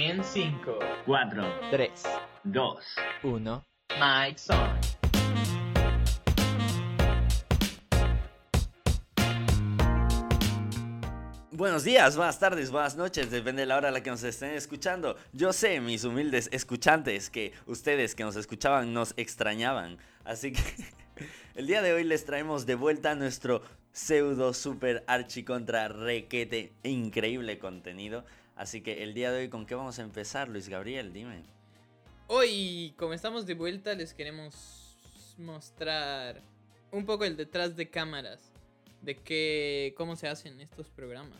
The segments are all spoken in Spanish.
En 5, 4, 3, 2, 1. Mike's on. Buenos días, buenas tardes, buenas noches, depende de la hora a la que nos estén escuchando. Yo sé, mis humildes escuchantes, que ustedes que nos escuchaban nos extrañaban. Así que el día de hoy les traemos de vuelta nuestro pseudo super archi contra requete increíble contenido. Así que el día de hoy, ¿con qué vamos a empezar, Luis Gabriel? Dime. Hoy, como estamos de vuelta, les queremos mostrar un poco el detrás de cámaras de que, cómo se hacen estos programas.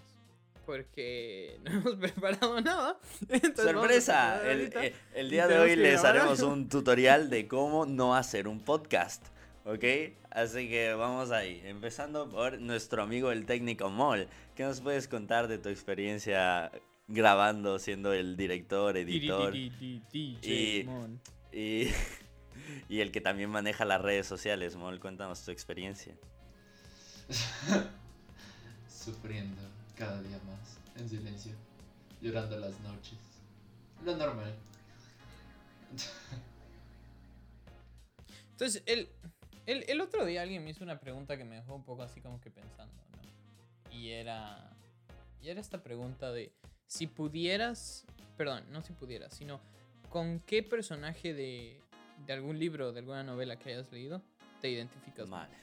Porque no hemos preparado nada. entonces ¡Sorpresa! El, eh, el día de hoy les grabar haremos un tutorial de cómo no hacer un podcast. ¿Ok? Así que vamos ahí. Empezando por nuestro amigo el técnico Mol. ¿Qué nos puedes contar de tu experiencia grabando, siendo el director, editor Di, di, di, di, y- y, y el que también maneja las redes sociales? Mol, cuéntanos tu experiencia. Sufriendo cada día más, en silencio, llorando las noches. Lo normal. Entonces, el, el, el otro día alguien me hizo una pregunta que me dejó un poco así como que pensando, ¿no? Y era, y era esta pregunta de si pudieras, perdón, no si pudieras, sino con qué personaje de, de algún libro, de alguna novela que hayas leído, te identificas más? Vale.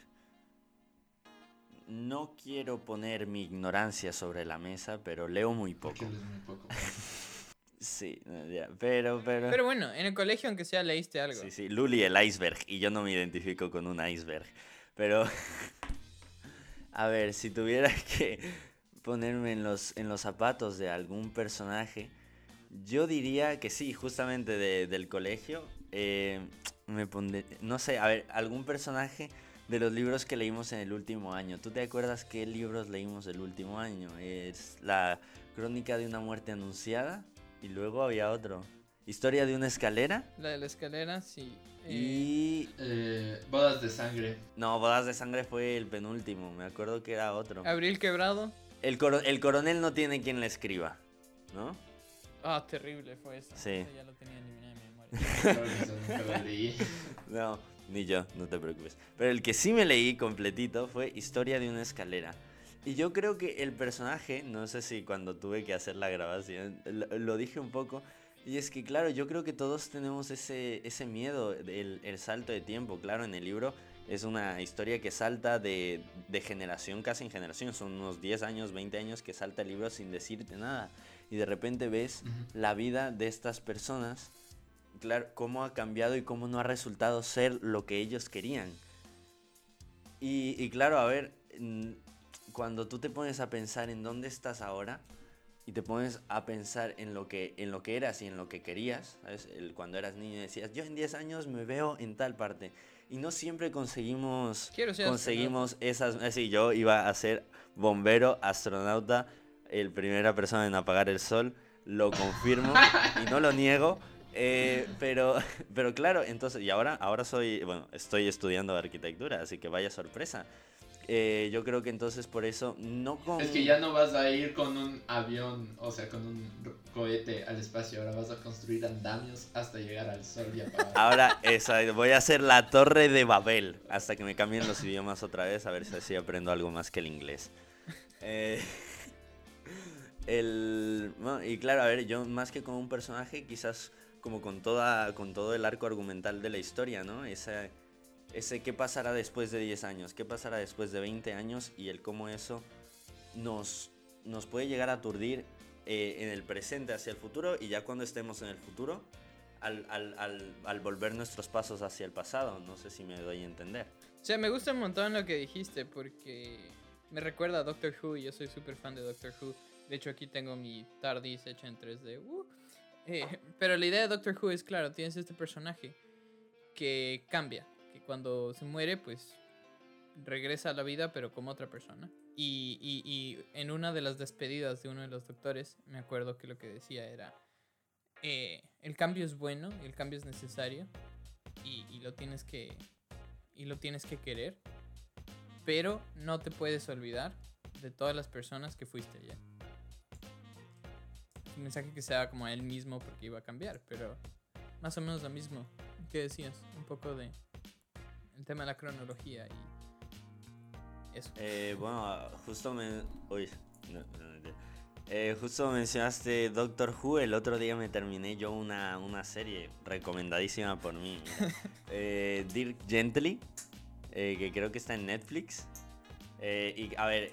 No quiero poner mi ignorancia sobre la mesa, pero leo muy poco. muy. Sí, ya, pero, pero... Pero bueno, en el colegio aunque sea leíste algo. Sí, sí, Luli el iceberg, y yo no me identifico con un iceberg. Pero, a ver, si tuviera que ponerme en los, en los zapatos de algún personaje, yo diría que sí, justamente de- del colegio, eh, me pondré, no sé, a ver, algún personaje de los libros que leímos en el último año. ¿Tú te acuerdas qué libros leímos el último año? Es la crónica de una muerte anunciada y luego había otro. Historia de una escalera. La de la escalera, sí. eh, Y. Eh, bodas de sangre. No, Bodas de Sangre fue el penúltimo. Me acuerdo que era otro. Abril Quebrado. El, coro- el coronel no tiene quien le escriba, ¿no? Ah, terrible fue eso. Sí. Eso ya lo tenía eliminado en mi memoria. No, ni yo, no te preocupes. Pero el que sí me leí completito fue Historia de una escalera. Y yo creo que el personaje, no sé si cuando tuve que hacer la grabación, lo, lo dije un poco. Y es que, claro, yo creo que todos tenemos ese, ese miedo, del el salto de tiempo. Claro, en el libro es una historia que salta de, de generación casi en generación. Son unos 10 años, 20 años que salta el libro sin decirte nada. Y de repente ves la vida de estas personas, claro, cómo ha cambiado y cómo no ha resultado ser lo que ellos querían. Y, y claro, a ver, mm, cuando tú te pones a pensar en dónde estás ahora y te pones a pensar en lo que, en lo que eras y en lo que querías, ¿sabes? El- cuando eras niño decías, yo en 10 años me veo en tal parte. Y no siempre conseguimos Quiero ser conseguimos esas. Así, yo iba a ser bombero, astronauta, el primera persona en apagar el sol, lo confirmo y no lo niego. eh, pero, pero claro, entonces, y ahora, ahora soy, bueno, estoy estudiando arquitectura, así que vaya sorpresa. Eh, yo creo que entonces por eso no con... Es que ya no vas a ir con un avión, o sea, con un cohete al espacio. Ahora vas a construir andamios hasta llegar al sol y apagar. Ahora esa, voy a hacer la torre de Babel hasta que me cambien los idiomas otra vez, a ver si así aprendo algo más que el inglés. Eh, el, bueno, y claro, a ver, yo más que con un personaje, quizás como con, toda, con todo el arco argumental de la historia, ¿no? Ese, ese qué pasará después de 10 años, qué pasará después de 20 años y el cómo eso nos, nos puede llegar a aturdir eh, en el presente hacia el futuro y ya cuando estemos en el futuro, al, al, al, al volver nuestros pasos hacia el pasado. No sé si me doy a entender. O sea, me gusta un montón lo que dijiste porque me recuerda a Doctor Who y yo soy súper fan de Doctor Who. De hecho, aquí tengo mi TARDIS hecha en 3D. uh. Eh, pero la idea de Doctor Who es, claro, tienes este personaje que cambia, cuando se muere, pues regresa a la vida, pero como otra persona. Y, y- y en una de las despedidas de uno de los doctores, me acuerdo que lo que decía era, eh, el cambio es bueno, el cambio es necesario, y, y lo tienes que, y lo tienes que querer, pero no te puedes olvidar de todas las personas que fuiste ya. el mensaje que sea como él mismo porque iba a cambiar, pero más o menos lo mismo que decías, un poco de el tema de la cronología y eso. Eh, bueno, justo me. Uy, no, no, no. Eh, justo mencionaste Doctor Who. El otro día me terminé yo una, una serie recomendadísima por mí. Eh, Dirk Gently, eh, que creo que está en Netflix. Y a ver,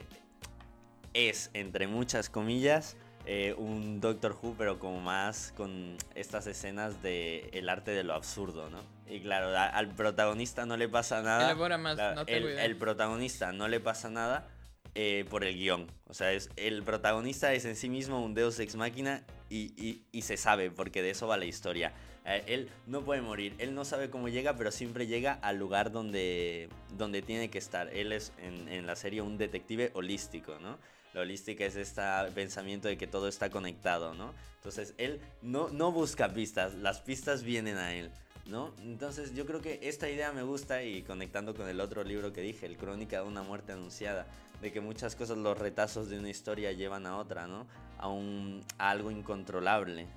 es entre muchas comillas eh, un Doctor Who, pero como más con estas escenas de el arte de lo absurdo, ¿no? Y claro, a- al protagonista no le pasa nada. Elabora más, no tengo el, el protagonista no le pasa nada eh, por el guion. O sea, es, el protagonista es en sí mismo un deus ex máquina y, y- y se sabe, porque de eso va la historia. Eh, él no puede morir, él no sabe cómo llega, pero siempre llega al lugar donde, donde tiene que estar. Él es en, en la serie un detective holístico, ¿no? La holística es este pensamiento de que todo está conectado, ¿no? Entonces él no, no busca pistas, las pistas vienen a él. ¿No? Entonces yo creo que esta idea me gusta y conectando con el otro libro que dije, el Crónica de una muerte anunciada, de que muchas cosas, los retazos de una historia llevan a otra, ¿no? A, un, a algo incontrolable.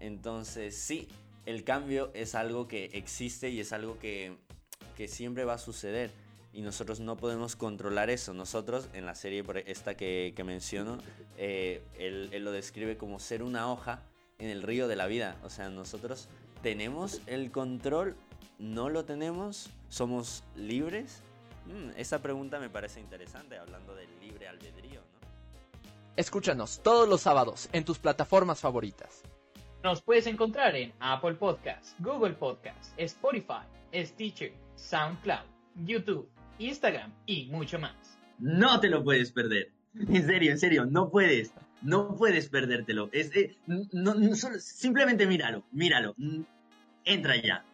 Entonces sí, el cambio es algo que existe y es algo que, que siempre va a suceder. Y nosotros no podemos controlar eso. Nosotros, en la serie esta que, que menciono, eh, él, él lo describe como ser una hoja en el río de la vida. O sea, nosotros tenemos el control, no lo tenemos, somos libres. Mm, esa pregunta me parece interesante, hablando del libre albedrío, ¿no? Escúchanos todos los sábados en tus plataformas favoritas. Nos puedes encontrar en Apple Podcasts, Google Podcasts, Spotify, Stitcher, SoundCloud, YouTube, Instagram y mucho más. No te lo puedes perder. En serio, en serio, no puedes. No puedes perdértelo. Es, eh, no, simplemente míralo, míralo. Entra ya.